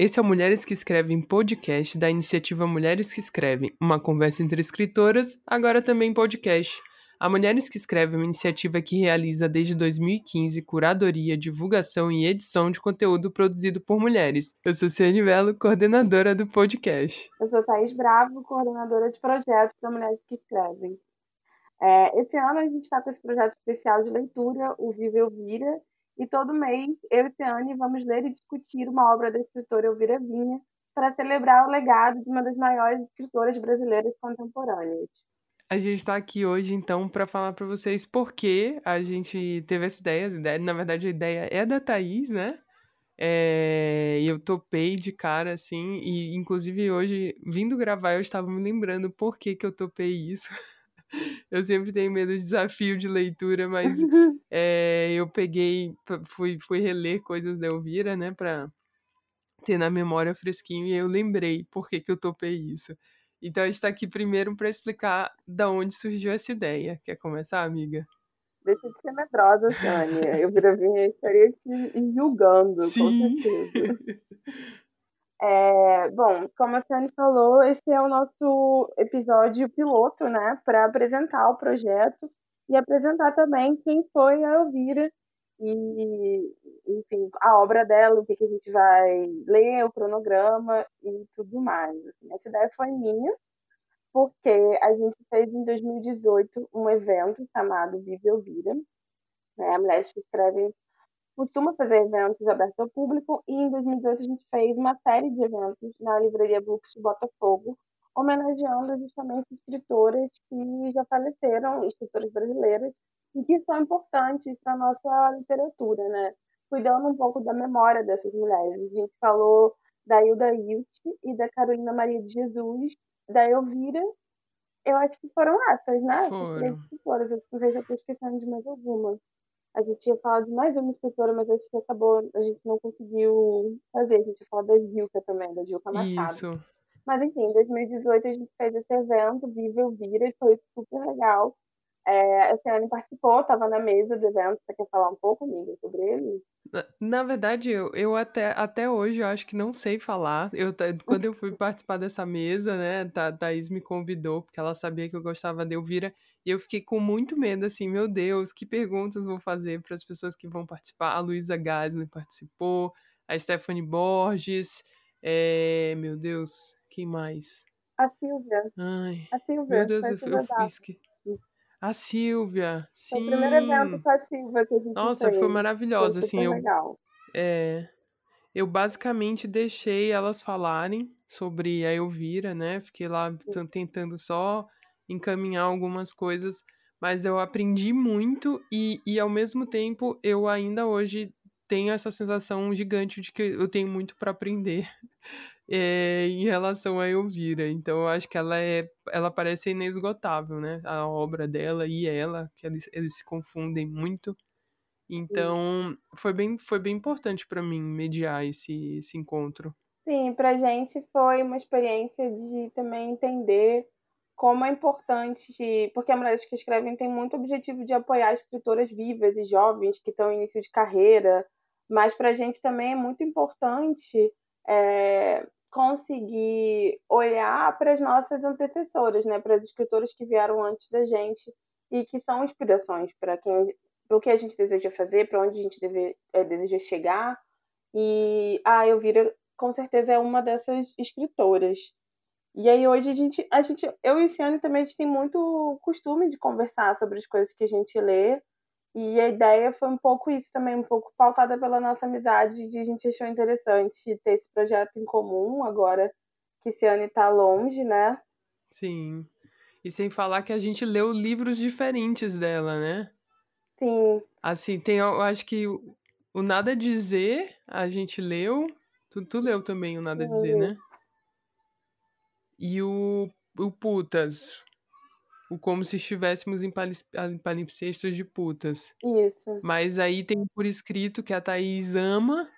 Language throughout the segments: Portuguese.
esse é o Mulheres que Escrevem podcast da iniciativa Mulheres que Escrevem, uma conversa entre escritoras, agora também podcast. A Mulheres que Escrevem é uma iniciativa que realiza desde 2015 curadoria, divulgação e edição de conteúdo produzido por mulheres. Eu sou Ciane Velo, coordenadora do podcast. Eu sou Thaís Bravo, coordenadora de projetos para Mulheres que Escrevem. É, esse ano a gente está com esse projeto especial de leitura, o Viva Elvira, e todo mês eu e Ciane vamos ler e discutir uma obra da escritora Elvira Vinha para celebrar o legado de uma das maiores escritoras brasileiras contemporâneas. A gente está aqui hoje, então, para falar para vocês por que a gente teve essa ideia. Na verdade, a ideia é da Thaís, né? É, eu topei de cara, assim, e inclusive hoje, vindo gravar, eu estava me lembrando por que, que eu topei isso. eu sempre tenho medo de desafio de leitura, mas é, eu peguei, fui, fui reler coisas da Elvira, né, pra ter na memória fresquinho, e eu lembrei por que, que eu topei isso. Então a gente está aqui primeiro para explicar da onde surgiu essa ideia. Quer começar, amiga? Deixa de ser medrosa, Tânia. Eu viraria estaria te julgando, Sim. com certeza. É, bom, como a Ciane falou, esse é o nosso episódio piloto, né, para apresentar o projeto e apresentar também quem foi a Elvira e, enfim, a obra dela, o que, que a gente vai ler, o cronograma e tudo mais. Assim, essa ideia foi minha, porque a gente fez em 2018 um evento chamado Vive Elvira, né, mulheres que escrevem costuma fazer eventos abertos ao público e em 2018 a gente fez uma série de eventos na Livraria Books de Botafogo, homenageando justamente escritoras que já faleceram, escritoras brasileiras, e que são importantes para a nossa literatura, né? Cuidando um pouco da memória dessas mulheres. A gente falou da Hilda Ilch e da Carolina Maria de Jesus, da Elvira. Eu acho que foram essas, né? Foram. Essas três escritoras. Não sei se eu estou esquecendo de mais alguma. A gente ia falar de mais uma escritora, mas acho que acabou, a gente não conseguiu fazer. A gente ia falar da Gilca também, da Gilca Machado. Isso. Mas enfim, em 2018 a gente fez esse evento, Viva Elvira, e foi super legal. É, a Ciane participou, estava na mesa do evento. Você quer falar um pouco, amiga, sobre ele? Na, verdade, eu, eu até, até hoje eu acho que não sei falar. Eu, quando eu fui participar dessa mesa, né, a Thaís me convidou, porque ela sabia que eu gostava de Elvira. E eu fiquei com muito medo, assim, meu Deus, que perguntas vou fazer para as pessoas que vão participar? A Luísa Gasly participou, a Stephanie Borges, é... meu Deus, quem mais? A Silvia. Ai, a Silvia. Meu Deus, eu, eu fiz que... A Silvia, sim. Foi o primeiro evento com a Silvia que a gente Nossa, fez. foi maravilhosa, foi assim, eu... legal. É... Eu basicamente deixei elas falarem sobre a Elvira, né? Fiquei lá tentando só encaminhar algumas coisas, mas eu aprendi muito e, e ao mesmo tempo eu ainda hoje tenho essa sensação gigante de que eu tenho muito para aprender é, em relação a Elvira. Então eu acho que ela é, ela parece inesgotável, né? A obra dela e ela, que eles, eles se confundem muito. Então foi bem, foi bem importante para mim mediar esse, esse encontro. Sim, para gente foi uma experiência de também entender como é importante, porque a Mulheres que Escrevem tem muito objetivo de apoiar escritoras vivas e jovens que estão em início de carreira, mas para a gente também é muito importante é, conseguir olhar para as nossas antecessoras, né, para as escritoras que vieram antes da gente e que são inspirações para quem o que a gente deseja fazer, para onde a gente deve, é, deseja chegar. E a Elvira, com certeza, é uma dessas escritoras. E aí hoje a gente, a gente, eu e o Ciane também a gente tem muito costume de conversar sobre as coisas que a gente lê. E a ideia foi um pouco isso também, um pouco pautada pela nossa amizade, de a gente achou interessante ter esse projeto em comum agora que Ciane está longe, né? Sim. E sem falar que a gente leu livros diferentes dela, né? Sim. Assim, tem, eu acho que o Nada Dizer a gente leu. Tu, tu leu também o Nada Dizer, né? E o, o Putas. O Como se estivéssemos em palimpsestos de putas. Isso. Mas aí tem por escrito que a Thaís ama.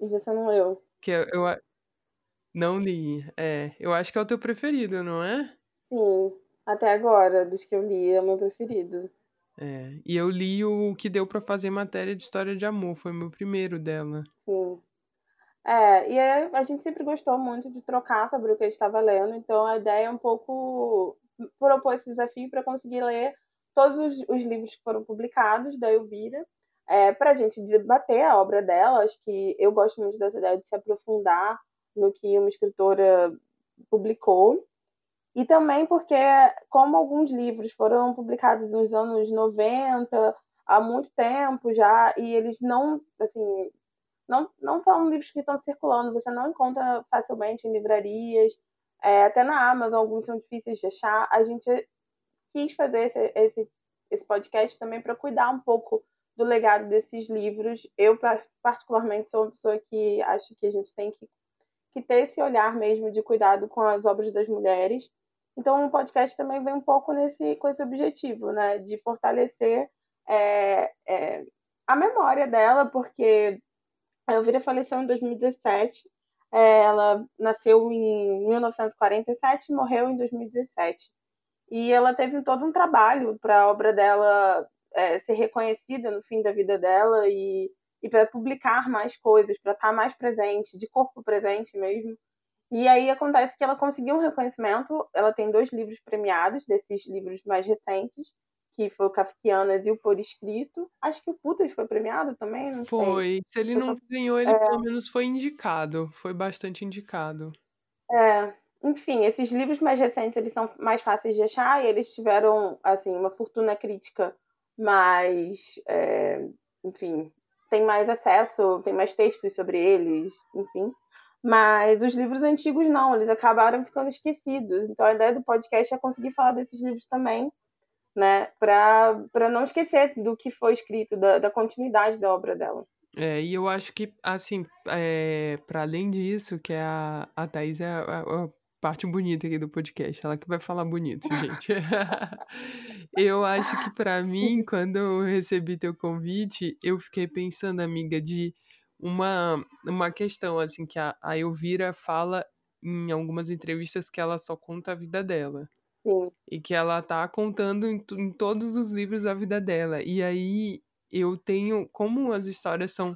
E você não leu. Que eu, eu não li. É, eu acho que é o teu preferido, não é? Sim. Até agora, dos que eu li, é o meu preferido. É, e eu li o que deu para fazer matéria de história de amor, foi o meu primeiro dela. Sim. É, e a gente sempre gostou muito de trocar sobre o que a gente estava lendo, então a ideia é um pouco propor esse desafio para conseguir ler todos os, os, livros que foram publicados da Elvira, é, para a gente debater a obra dela. Acho que eu gosto muito dessa ideia de se aprofundar no que uma escritora publicou. E também porque, como alguns livros foram publicados nos anos 90, há muito tempo já, e eles não, assim, não, não são livros que estão circulando, você não encontra facilmente em livrarias, é, até na Amazon, alguns são difíceis de achar. A gente quis fazer esse, esse, esse podcast também para cuidar um pouco do legado desses livros. Eu, particularmente, sou uma pessoa que acho que a gente tem que, que ter esse olhar mesmo de cuidado com as obras das mulheres. Então, o podcast também vem um pouco nesse, com esse objetivo, né, de fortalecer é, é, a memória dela, porque a Elvira faleceu em 2017, é, ela nasceu em 1947 e morreu em 2017. E ela teve todo um trabalho para a obra dela é, ser reconhecida no fim da vida dela e, e para publicar mais coisas, para estar tá mais presente, de corpo presente mesmo. E aí acontece que ela conseguiu um reconhecimento. Ela tem dois livros premiados, desses livros mais recentes, que foi o Kafkianas e o Por Escrito. Acho que o Putas foi premiado também, não foi. sei. Se ele não ganhou, ele é... pelo menos foi indicado. Foi bastante indicado. É, enfim, esses livros mais recentes, eles são mais fáceis de achar e eles tiveram, assim, uma fortuna crítica mais, é, enfim, tem mais acesso, tem mais textos sobre eles, enfim. Mas os livros antigos não, eles acabaram ficando esquecidos. Então a ideia do podcast é conseguir falar desses livros também, né? Para não esquecer do que foi escrito, da, da continuidade da obra dela. É, e eu acho que, assim, é, para além disso, que é a, a Thaís é a, a, parte bonita aqui do podcast, ela que vai falar bonito, gente. eu acho que para mim, quando eu recebi teu convite, eu fiquei pensando, amiga, de uma, uma questão, assim, que a, a Elvira fala em algumas entrevistas que ela só conta a vida dela. Sim. E que ela tá contando em, em todos os livros a vida dela. E aí eu tenho, como as histórias são,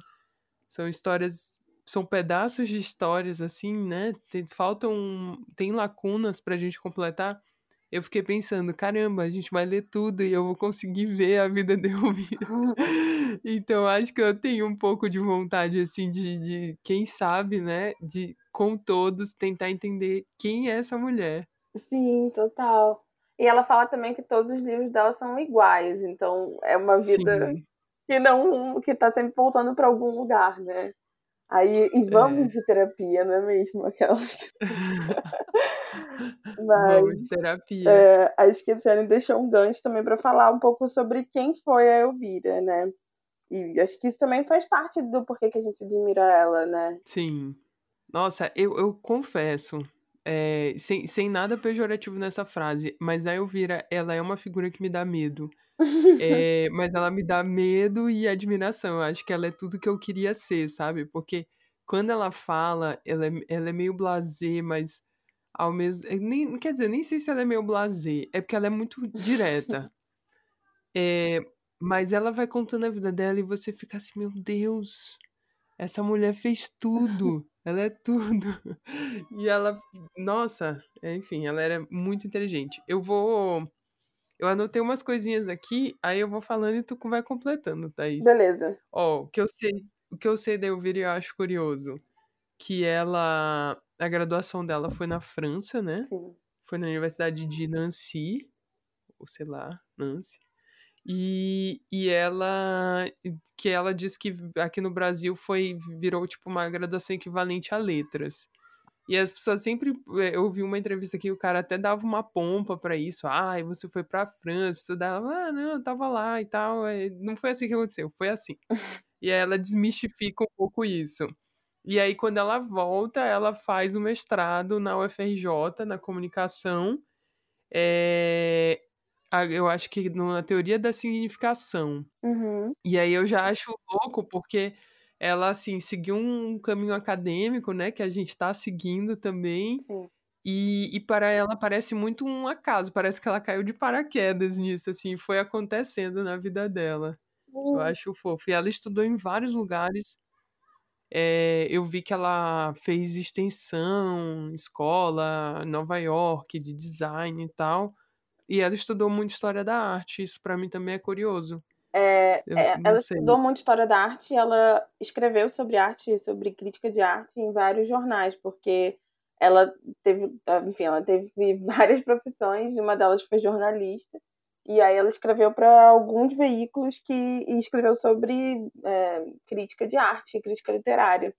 são histórias, são pedaços de histórias, assim, né? Tem, faltam, tem lacunas pra gente completar eu fiquei pensando, caramba, a gente vai ler tudo e eu vou conseguir ver a vida de Elvira. então, acho que eu tenho um pouco de vontade, assim, de, de, quem sabe, né, de, com todos, tentar entender quem é essa mulher. Sim, total. E ela fala também que todos os livros dela são iguais, então é uma vida Sim. que não, que tá sempre voltando para algum lugar, né? Aí, e vamos é. de terapia, não é mesmo? Aquelas. Mas, vamos de terapia. É, a Esquecendo deixou um gancho também para falar um pouco sobre quem foi a Elvira, né? E acho que isso também faz parte do porquê que a gente admira ela, né? Sim. Nossa, eu, eu confesso, é, sem, sem nada pejorativo nessa frase, mas a Elvira, ela é uma figura que me dá medo. É, mas ela me dá medo e admiração. Eu acho que ela é tudo que eu queria ser, sabe? Porque quando ela fala, ela é, ela é meio blasé, mas ao mesmo. Eh, nem, quer dizer, nem sei se ela é meio blasé. É porque ela é muito direta. É, mas ela vai contando a vida dela e você fica assim, meu Deus, essa mulher fez tudo. Ela é tudo. E ela, nossa, enfim, ela era muito inteligente. Eu vou eu anotei umas coisinhas aqui, aí eu vou falando e tu vai completando, Thaís. Beleza. Ó, o que eu sei, o que eu sei da Elvira eu acho curioso, que ela, a graduação dela foi na França, né? Sim. Foi na Universidade de Nancy, ou sei lá, Nancy. E, e ela que ela diz que aqui no Brasil foi virou tipo uma graduação equivalente a letras. E as pessoas sempre. Eh, eu ouvi uma entrevista que o cara até dava uma pompa para isso. Ah, você foi pra França, estudar. Ah, não, eu tava lá e tal. Eh, não foi assim que aconteceu, foi assim. E aí ela desmistifica um pouco isso. E aí, quando ela volta, ela faz o mestrado na UFRJ, na comunicação. É... Eu acho que na teoria da significação. Uhum. E aí eu já acho louco, porque ela, assim, seguiu um caminho acadêmico, né, que a gente está seguindo também. Sim. E, e para ela parece muito um acaso, parece que ela caiu de paraquedas nisso, assim, foi acontecendo na vida dela. Eu acho fofo. E ela estudou em vários lugares. é, eu vi que ela fez extensão, escola, Nova York, de design e tal. E ela estudou muito história da arte. Isso para mim também é curioso. É, é, ela sei. estudou muito história da arte e ela escreveu sobre arte, sobre crítica de arte em vários jornais, porque ela teve, enfim, ela teve várias profissões, uma delas foi jornalista. E aí ela escreveu para alguns veículos que escreveu sobre é, crítica de arte, crítica literária.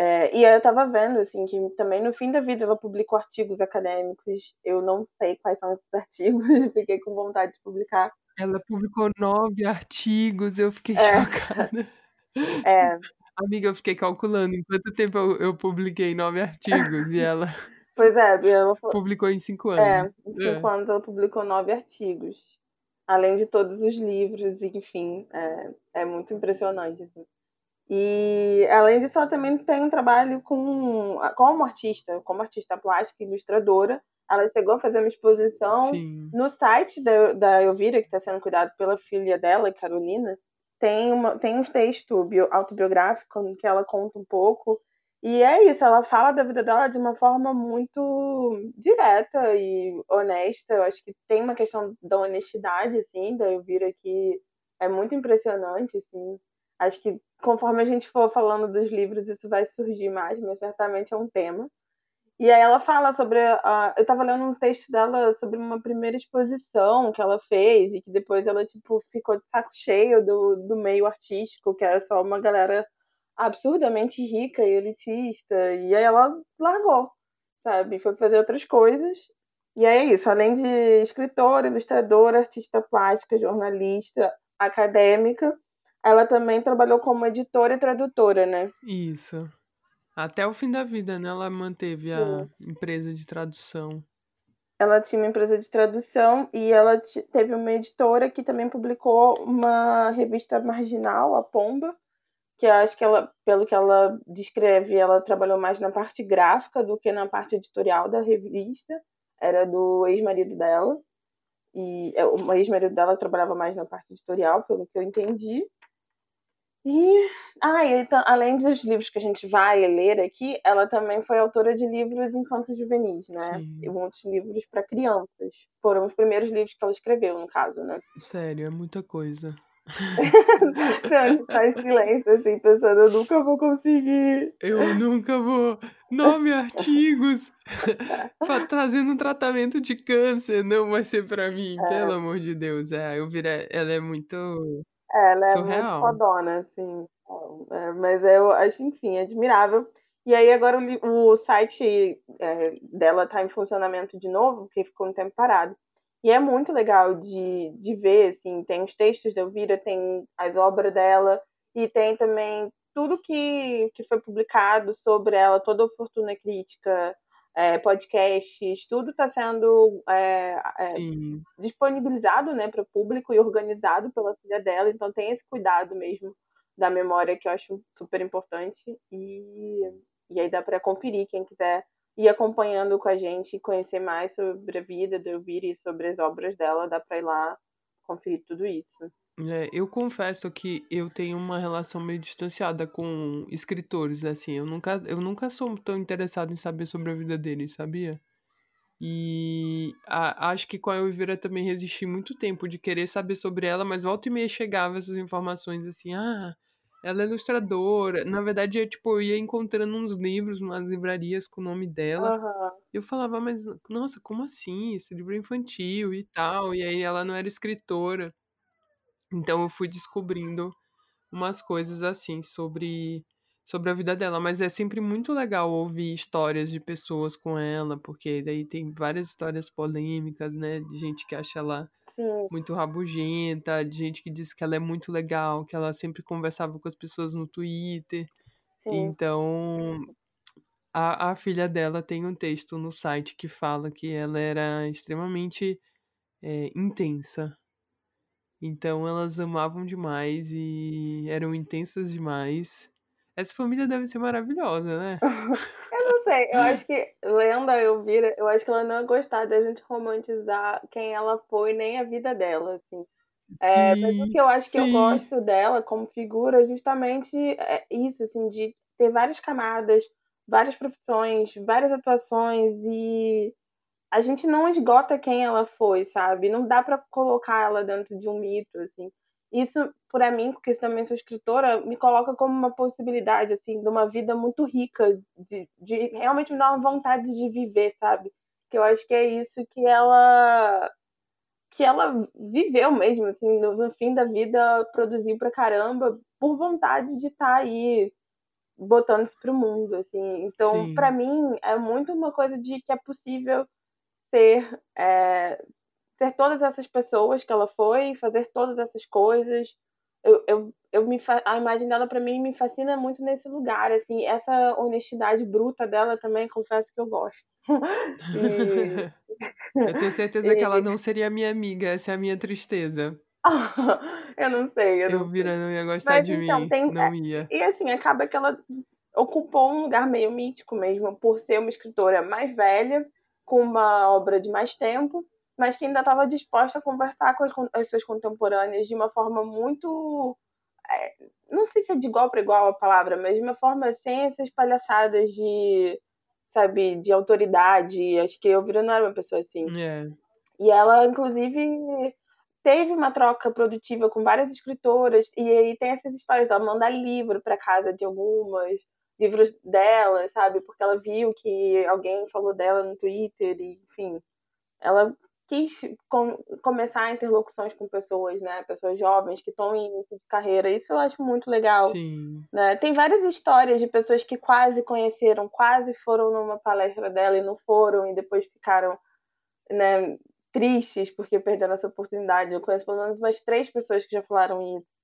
É, e aí eu estava vendo assim que também no fim da vida ela publicou artigos acadêmicos. Eu não sei quais são esses artigos, fiquei com vontade de publicar. Ela publicou nove artigos, eu fiquei é. chocada. É. Amiga, eu fiquei calculando em quanto tempo eu, eu publiquei nove artigos e ela. Pois é, ela publicou em cinco anos. É, em cinco é. anos ela publicou nove artigos. Além de todos os livros, enfim, é, é muito impressionante, assim. E além disso, ela também tem um trabalho com, como artista, como artista plástica, ilustradora. Ela chegou a fazer uma exposição Sim. no site da, da Elvira, que está sendo cuidado pela filha dela, Carolina. Tem, uma, tem um texto bio, autobiográfico que ela conta um pouco e é isso, ela fala da vida dela de uma forma muito direta e honesta. Eu acho que tem uma questão da honestidade, assim, da Elvira que é muito impressionante, assim. Acho que conforme a gente for falando dos livros, isso vai surgir mais, mas certamente é um tema. E aí ela fala sobre. A, eu estava lendo um texto dela sobre uma primeira exposição que ela fez e que depois ela, tipo, ficou de saco cheio do, do meio artístico, que era só uma galera absurdamente rica e elitista. E aí ela largou, sabe? Foi fazer outras coisas. E aí é isso, além de escritora, ilustradora, artista plástica, jornalista, acadêmica, ela também trabalhou como editora e tradutora, né? Isso. Até o fim da vida, né? Ela manteve a Sim. empresa de tradução. Ela tinha uma empresa de tradução e ela teve uma editora que também publicou uma revista marginal, a Pomba, que acho que ela, pelo que ela descreve, ela trabalhou mais na parte gráfica do que na parte editorial da revista. Era do ex-marido dela. E é, o ex-marido dela trabalhava mais na parte editorial, pelo que eu entendi. E, ah, e então, além dos livros que a gente vai ler aqui, ela também foi autora de livros infantos juvenis, né? Sim. E muitos livros para crianças. Foram os primeiros livros que ela escreveu, no caso, né? Sério, é muita coisa. Você faz silêncio, assim, pensando, eu nunca vou conseguir. Eu nunca vou. Nove artigos trazendo um tratamento de câncer não vai ser pra mim, é. pelo amor de Deus. É, eu virei, ela é muito. É, ela é surreal. muito fodona, assim. É, mas eu acho, enfim, admirável. E aí agora o, o site é, dela tá em funcionamento de novo, porque ficou um tempo parado. E é muito legal de, de ver, assim, tem os textos da Elvira, tem as obras dela, e tem também tudo que, que foi publicado sobre ela, toda a fortuna crítica, é, podcasts, tudo está sendo é, é, disponibilizado né, para o público e organizado pela filha dela, então tem esse cuidado mesmo da memória que eu acho super importante, e, e aí dá para conferir. Quem quiser ir acompanhando com a gente e conhecer mais sobre a vida do Elvira e sobre as obras dela, dá para ir lá conferir tudo isso. É, eu confesso que eu tenho uma relação meio distanciada com escritores, assim, eu nunca, eu nunca sou tão interessado em saber sobre a vida deles, sabia? E a, acho que com a Elvira também resisti muito tempo de querer saber sobre ela, mas volta e meia chegava essas informações assim, ah, ela é ilustradora. Na verdade, eu, tipo, eu ia encontrando uns livros, umas livrarias com o nome dela. Uhum. Eu falava, mas, nossa, como assim? Esse livro é infantil e tal. E aí ela não era escritora. Então eu fui descobrindo umas coisas assim sobre sobre a vida dela, mas é sempre muito legal ouvir histórias de pessoas com ela, porque daí tem várias histórias polêmicas, né, de gente que acha ela Sim. muito rabugenta, de gente que diz que ela é muito legal, que ela sempre conversava com as pessoas no Twitter. Sim. Então, a, a filha dela tem um texto no site que fala que ela era extremamente é, intensa. Então, elas amavam demais e eram intensas demais. Essa família deve ser maravilhosa, né? eu não sei, eu acho que lendo a Elvira, eu acho que ela não ia gostar da gente romantizar quem ela foi, nem a vida dela, assim. É, mas o que eu acho que sim. eu gosto dela como figura é justamente é isso, assim, de ter várias camadas, várias profissões, várias atuações e a gente não esgota quem ela foi, sabe? Não dá para colocar ela dentro de um mito, assim. Isso, para mim, porque eu também sou escritora, me coloca como uma possibilidade, assim, de uma vida muito rica, de, de realmente me dar uma vontade de viver, sabe? Que eu acho que é isso que ela que ela viveu mesmo, assim, no, no fim da vida produziu pra caramba por vontade de estar tá aí botando isso pro mundo, assim. Então, para mim, é muito uma coisa de que é possível ser, é, ser todas essas pessoas que ela foi, fazer todas essas coisas. Eu, eu, eu me a imagem dela para mim me fascina muito nesse lugar, assim, essa honestidade bruta dela também, confesso que eu gosto. e... eu tenho certeza e... que ela não seria minha amiga, essa é a minha tristeza. eu não sei. Eu, eu não vira não ia gostar Mas, de então, mim. Tem, não ia. E assim, acaba que ela ocupou um lugar meio mítico mesmo, por ser uma escritora mais velha, com uma obra de mais tempo, mas que ainda estava disposta a conversar com as, as, suas contemporâneas de uma forma muito. É, não sei se é de igual para igual a palavra, mas de uma forma sem essas palhaçadas de, sabe, de autoridade. Acho que eu vira não era uma pessoa assim. Yeah. É. E ela, inclusive, teve uma troca produtiva com várias escritoras, e aí tem essas histórias dela mandar livro para casa de algumas, livros dela, sabe? Porque ela viu que alguém falou dela no Twitter, e, enfim. Ela quis com, começar interlocuções com pessoas, né? Pessoas jovens que estão em carreira. Isso eu acho muito legal. Sim. Né? Tem várias histórias de pessoas que quase conheceram, quase foram numa palestra dela e não foram, e depois ficaram né, tristes porque perderam essa oportunidade. Eu conheço pelo menos umas três pessoas que já falaram isso.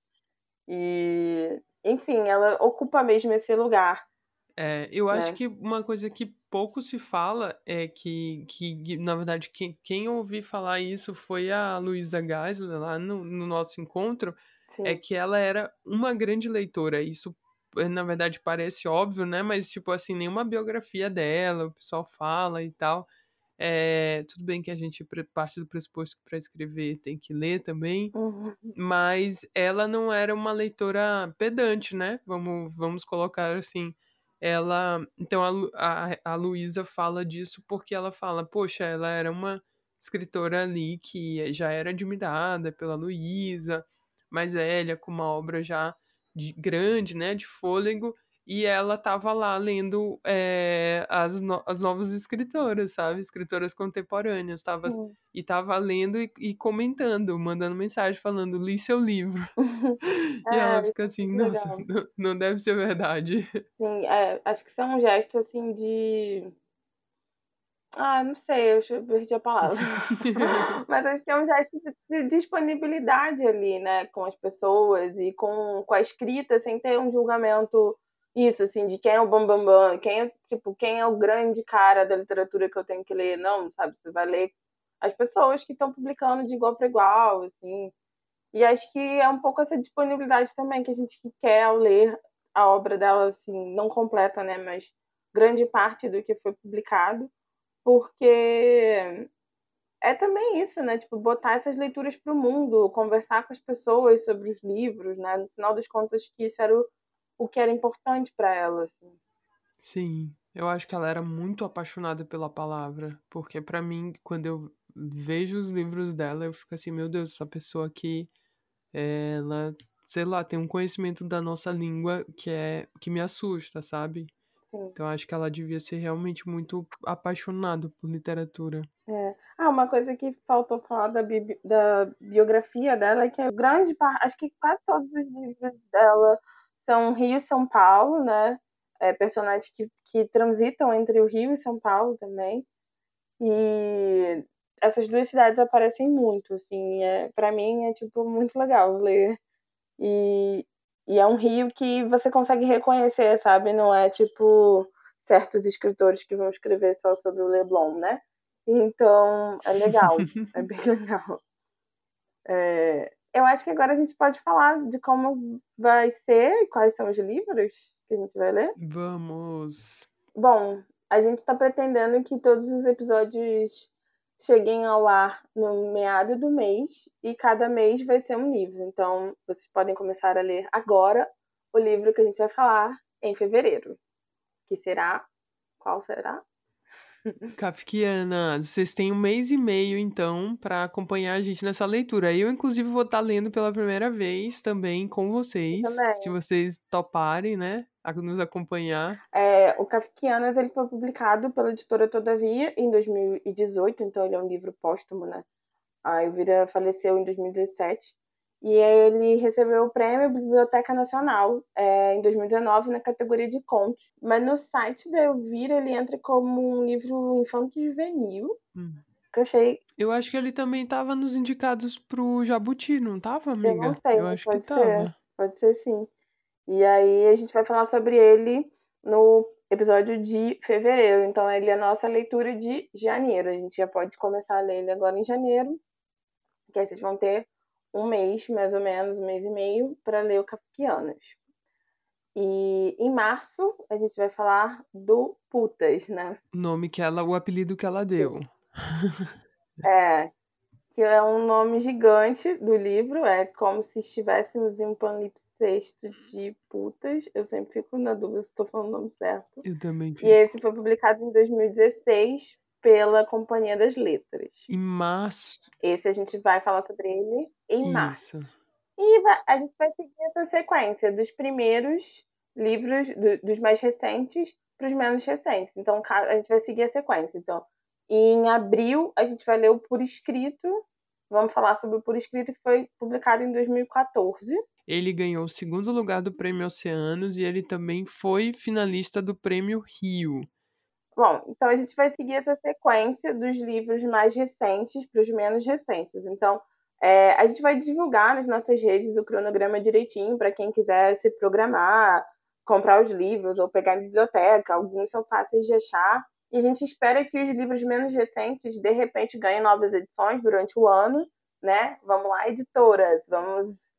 E, enfim, ela ocupa mesmo esse lugar. É, eu acho né? que uma coisa que pouco se fala é que, que na verdade, quem, quem ouvi falar isso foi a Luísa Geisler lá no, no nosso encontro, é Sim. é que ela era uma grande leitora. Isso, na verdade, parece óbvio, né? Mas, tipo assim, nenhuma biografia dela, o pessoal fala e tal. É, tudo bem que a gente parte do pressuposto que para escrever tem que ler também, uhum. mas ela não era uma leitora pedante, né? Vamos, vamos colocar assim. Ela, então a, a, a Luísa fala disso porque ela fala, poxa, ela era uma escritora ali que já era admirada pela Luísa, mais velha, com uma obra já de, grande, né, de fôlego, e ela tava lá lendo é, as, no as novas escritoras, sabe? Escritoras contemporâneas. Tava, e tava lendo e, e, comentando, mandando mensagem falando, li seu livro. e é, ela fica assim, nossa, não, não, deve ser verdade. Sim, é, acho que isso é um gesto assim de. Ah, não sei, eu perdi a palavra. Mas acho que é um gesto de disponibilidade ali, né, com as pessoas e com, com a escrita, sem ter um julgamento isso, assim, de quem é o bambambam, bam, bam, quem é, tipo, quem é o grande cara da literatura que eu tenho que ler. Não, sabe? Você vai ler as pessoas que estão publicando de igual para igual, assim. E acho que é um pouco essa disponibilidade também que a gente quer ao ler a obra dela, assim, não completa, né? Mas grande parte do que foi publicado, porque é também isso, né? Tipo, botar essas leituras para o mundo, conversar com as pessoas sobre os livros, né? No final das contas, que isso era o o que era importante para ela, assim. Sim, eu acho que ela era muito apaixonada pela palavra, porque para mim, quando eu vejo os livros dela, eu fico assim, meu Deus, essa pessoa aqui, ela, sei lá, tem um conhecimento da nossa língua que é que me assusta, sabe? Sim. Então acho que ela devia ser realmente muito apaixonada por literatura. É. Ah, uma coisa que faltou falar da, bi da biografia dela é que é grande parte, acho que quase todos os livros dela são Rio e São Paulo, né? É, personagens que, que transitam entre o Rio e São Paulo também. E essas duas cidades aparecem muito, assim, é, para mim é tipo muito legal ler. E, e é um rio que você consegue reconhecer, sabe? Não é tipo certos escritores que vão escrever só sobre o Leblon, né? Então é legal, é bem legal. É, eu acho que agora a gente pode falar de como vai ser e quais são os livros que a gente vai ler. Vamos. Bom, a gente está pretendendo que todos os episódios cheguem ao ar no meado do mês e cada mês vai ser um livro. Então, vocês podem começar a ler agora o livro que a gente vai falar em fevereiro, que será qual será? Kafkiana, vocês têm um mês e meio, então, para acompanhar a gente nessa leitura. Eu, inclusive, vou estar tá lendo pela primeira vez também com vocês. Também. Se vocês toparem, né? A nos acompanhar. É, o Kafkianas ele foi publicado pela editora Todavia em 2018, então ele é um livro póstumo, né? A Elvira faleceu em 2017. E ele recebeu o prêmio Biblioteca Nacional é, em 2019 na categoria de contos. Mas no site da Elvira ele entra como um livro infanto-juvenil. Hum. Que eu achei. Eu acho que ele também estava nos indicados pro Jabuti, não estava, amiga? Eu não sei, eu acho pode que ser. Tava. Pode ser sim. E aí a gente vai falar sobre ele no episódio de fevereiro. Então ele é a nossa leitura de janeiro. A gente já pode começar a ler ele agora em janeiro. Que aí vocês vão ter um mês, mais ou menos, um mês e meio, para ler o Kafkianas. E em março a gente vai falar do Putas, né? Nome que ela, o apelido que ela deu. é, que é um nome gigante do livro, é como se estivéssemos em um panlipsexto de putas. Eu sempre fico na dúvida se estou falando o nome certo. Eu também. Fico. E esse foi publicado em 2016 pela Companhia das Letras. Em março. Esse a gente vai falar sobre ele em Isso. março. E a gente vai seguir essa sequência dos primeiros livros, do, dos mais recentes para os menos recentes. Então, a gente vai seguir a sequência. Então, em abril, a gente vai ler o Por Escrito. Vamos falar sobre o Por Escrito, que foi publicado em 2014. Ele ganhou o segundo lugar do Prêmio Oceanos e ele também foi finalista do Prêmio Rio. Bom, então a gente vai seguir essa sequência dos livros mais recentes para os menos recentes. Então, é, a gente vai divulgar nas nossas redes o cronograma direitinho para quem quiser se programar, comprar os livros ou pegar em biblioteca. Alguns são fáceis de achar. E a gente espera que os livros menos recentes, de repente, ganhem novas edições durante o ano, né? Vamos lá, editoras, vamos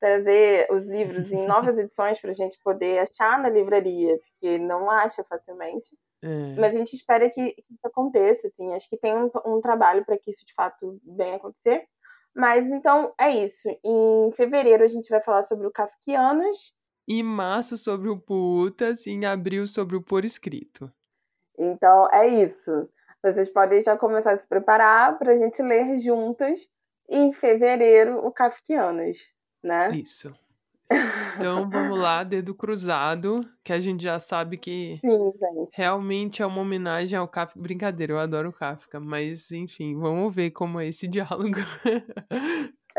trazer os livros em novas edições para a gente poder achar na livraria, porque não acha facilmente. É. Mas a gente espera que, que, isso aconteça, assim. Acho que tem um, um trabalho para que isso de fato venha acontecer. Mas então é isso. Em fevereiro a gente vai falar sobre o Kafkianas. Em março sobre o Putas e em abril sobre o Por Escrito. Então é isso. Vocês podem já começar a se preparar para a gente ler juntas em fevereiro o Kafkianas, né? Isso. Então vamos lá, dedo cruzado, que a gente já sabe que Sim, realmente é uma homenagem ao Kafka. Brincadeira, eu adoro o Kafka, mas enfim, vamos ver como é esse diálogo.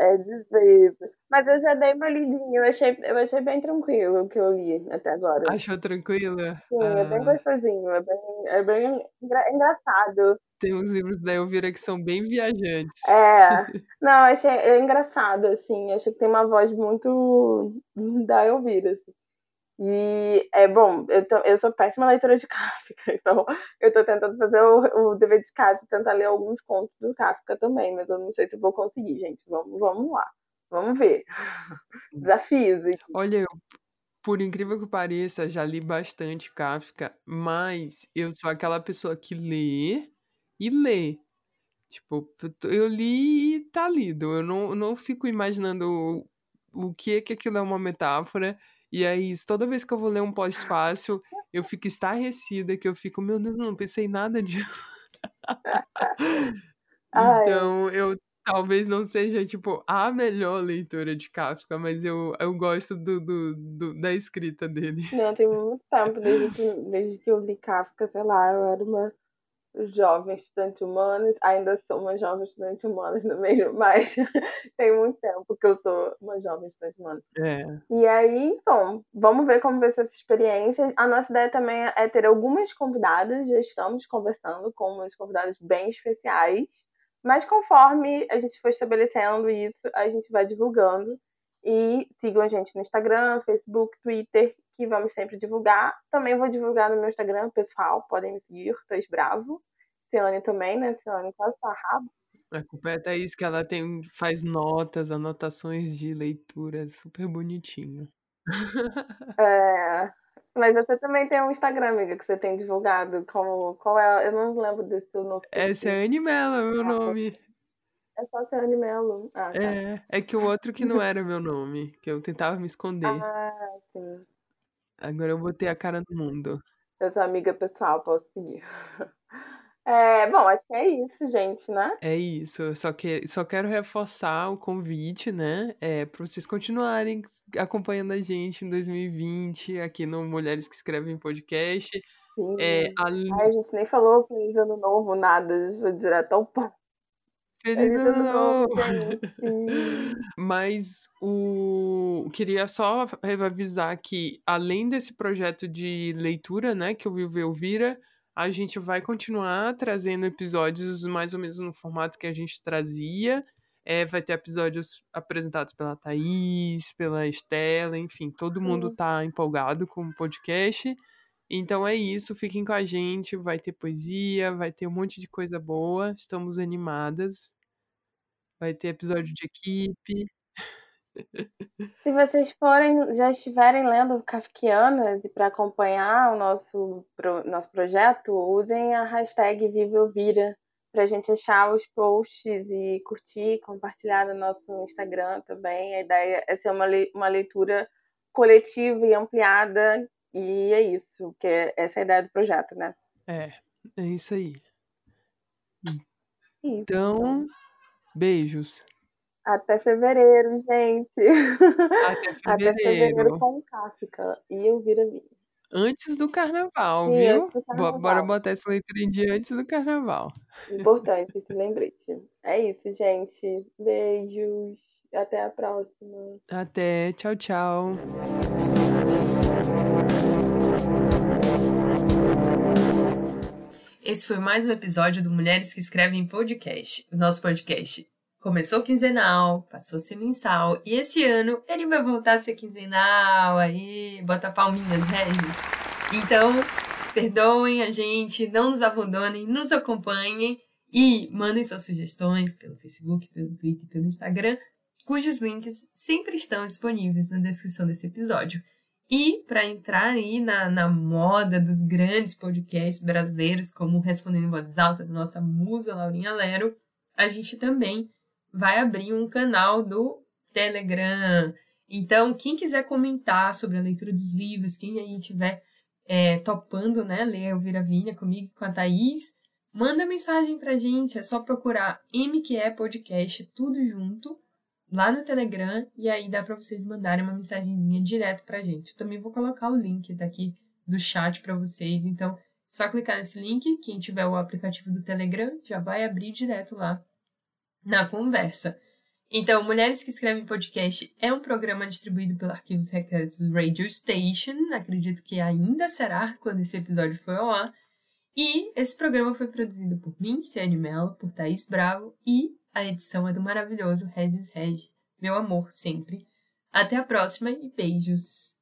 É difícil. Mas eu já dei uma lidinha, eu achei, eu achei bem tranquilo o que eu li até agora. Achou tranquilo? Sim, ah. é bem ah. gostosinho, é bem, é bem engra engraçado. Tem uns livros da Elvira que são bem viajantes. É, não, achei é engraçado, assim, acho que tem uma voz muito da Elvira, assim. E é bom, eu, tô, eu sou péssima leitora de Kafka, então eu tô tentando fazer o, o dever de casa e tentar ler alguns contos do Kafka também, mas eu não sei se vou conseguir, gente. Vamos, vamos lá. Vamos ver. Desafios. Olha, eu, por incrível que pareça, já li bastante Kafka, mas eu sou aquela pessoa que lê e lê. Tipo, eu li e tá lido. Eu não, não fico imaginando o, que é que aquilo é uma metáfora e aí, toda vez que eu vou ler um pós-fácil, eu fico estarrecida, que eu fico, meu Deus, não pensei nada disso. então, eu talvez não seja, tipo, a melhor leitura de Kafka, mas eu, eu gosto do, do, do da escrita dele. Não, tem muito tempo desde que, desde que eu li Kafka, sei lá, eu era uma jovem estudante humanas, ainda sou uma jovem estudante humanas no mesmo, mas tem muito tempo que eu sou uma jovem estudante humanas. É. E aí, então, vamos ver como vai ser essa experiência. A nossa ideia também é ter algumas convidadas, já estamos conversando com umas convidadas bem especiais, mas conforme a gente for estabelecendo isso, a gente vai divulgando. E sigam a gente no Instagram, Facebook, Twitter que vamos sempre divulgar. Também vou divulgar no meu Instagram pessoal, podem me seguir, Thaís Bravo. Ciane também, né? Ciane quase tá rabo. A culpa é a Thaís, que ela tem, faz notas, anotações de leitura, super bonitinho. É, Mas você também tem um Instagram, amiga, que você tem divulgado. Como, qual é? Eu não lembro desse novo. Esse é Animela, meu ah, nome. É só ser Animelo. Ah, tá. É, é que o outro que não era meu nome, que eu tentava me esconder. Ah, sim. Agora eu botei a cara no mundo. Eu sou amiga pessoal, posso seguir. É, bom, acho que é isso, gente, né? É isso. Só que só quero reforçar o convite, né? É, para vocês continuarem acompanhando a gente em 2020 aqui no Mulheres que Escrevem Podcast. Sim. É, a... Ai, a gente nem falou feliz ano novo, nada. Vou direto ao ponto. Feliz ano novo, Mas o queria só avisar que além desse projeto de leitura, né, que o Viu Vira, a gente vai continuar trazendo episódios mais ou menos no formato que a gente trazia. É, vai ter episódios apresentados pela Thaís, pela Estela, enfim, todo mundo tá empolgado com o podcast. Então é isso, fiquem com a gente, vai ter poesia, vai ter um monte de coisa boa, estamos animadas. Vai ter episódio de equipe. Se vocês forem, já estiverem lendo Kafkianas e para acompanhar o nosso, pro, nosso projeto, usem a hashtag VivaElvira para a gente achar os posts e curtir, compartilhar no nosso Instagram também. A ideia é ser uma, uma leitura coletiva e ampliada, e é isso, que é essa é a ideia do projeto, né? É, é isso aí. Então, beijos. Até fevereiro, gente. Até fevereiro. Até fevereiro com Kafka. E eu vira vinho. Antes do carnaval, Sim, viu? Do carnaval. Bora botar essa leitura em dia antes do carnaval. Importante esse lembrete. É isso, gente. Beijos. Até a próxima. Até. Tchau, tchau. Esse foi mais um episódio do Mulheres que Escrevem Podcast. O nosso podcast começou quinzenal, passou a ser mensal, e esse ano ele vai voltar a ser quinzenal, aí, bota palminhas, Regis. Então, perdoem a gente, não nos abandonem, nos acompanhem e mandem suas sugestões pelo Facebook, pelo Twitter, pelo Instagram, cujos links sempre estão disponíveis na descrição desse episódio. E para entrar aí na, na moda dos grandes podcasts brasileiros, como Respondendo em Voz Alta, da nossa musa Laurinha Lero, a gente também vai abrir um canal do Telegram. Então, quem quiser comentar sobre a leitura dos livros, quem aí estiver é, topando, né, ler o Vira Vinha comigo e com a Thaís, manda mensagem pra gente, é só procurar MQE Podcast, tudo junto, lá no Telegram, e aí dá para vocês mandarem uma mensagenzinha direto pra gente. Eu também vou colocar o link daqui do chat para vocês, então só clicar nesse link, quem tiver o aplicativo do Telegram já vai abrir direto lá na conversa. Então, Mulheres que Escrevem Podcast é um programa distribuído pelo Arquivos Secretos Radio Station, acredito que ainda será quando esse episódio for ao ar. E esse programa foi produzido por mim, Ciane Mello, por Thaís Bravo, e a edição é do maravilhoso Regis Reg. Meu amor, sempre. Até a próxima e beijos!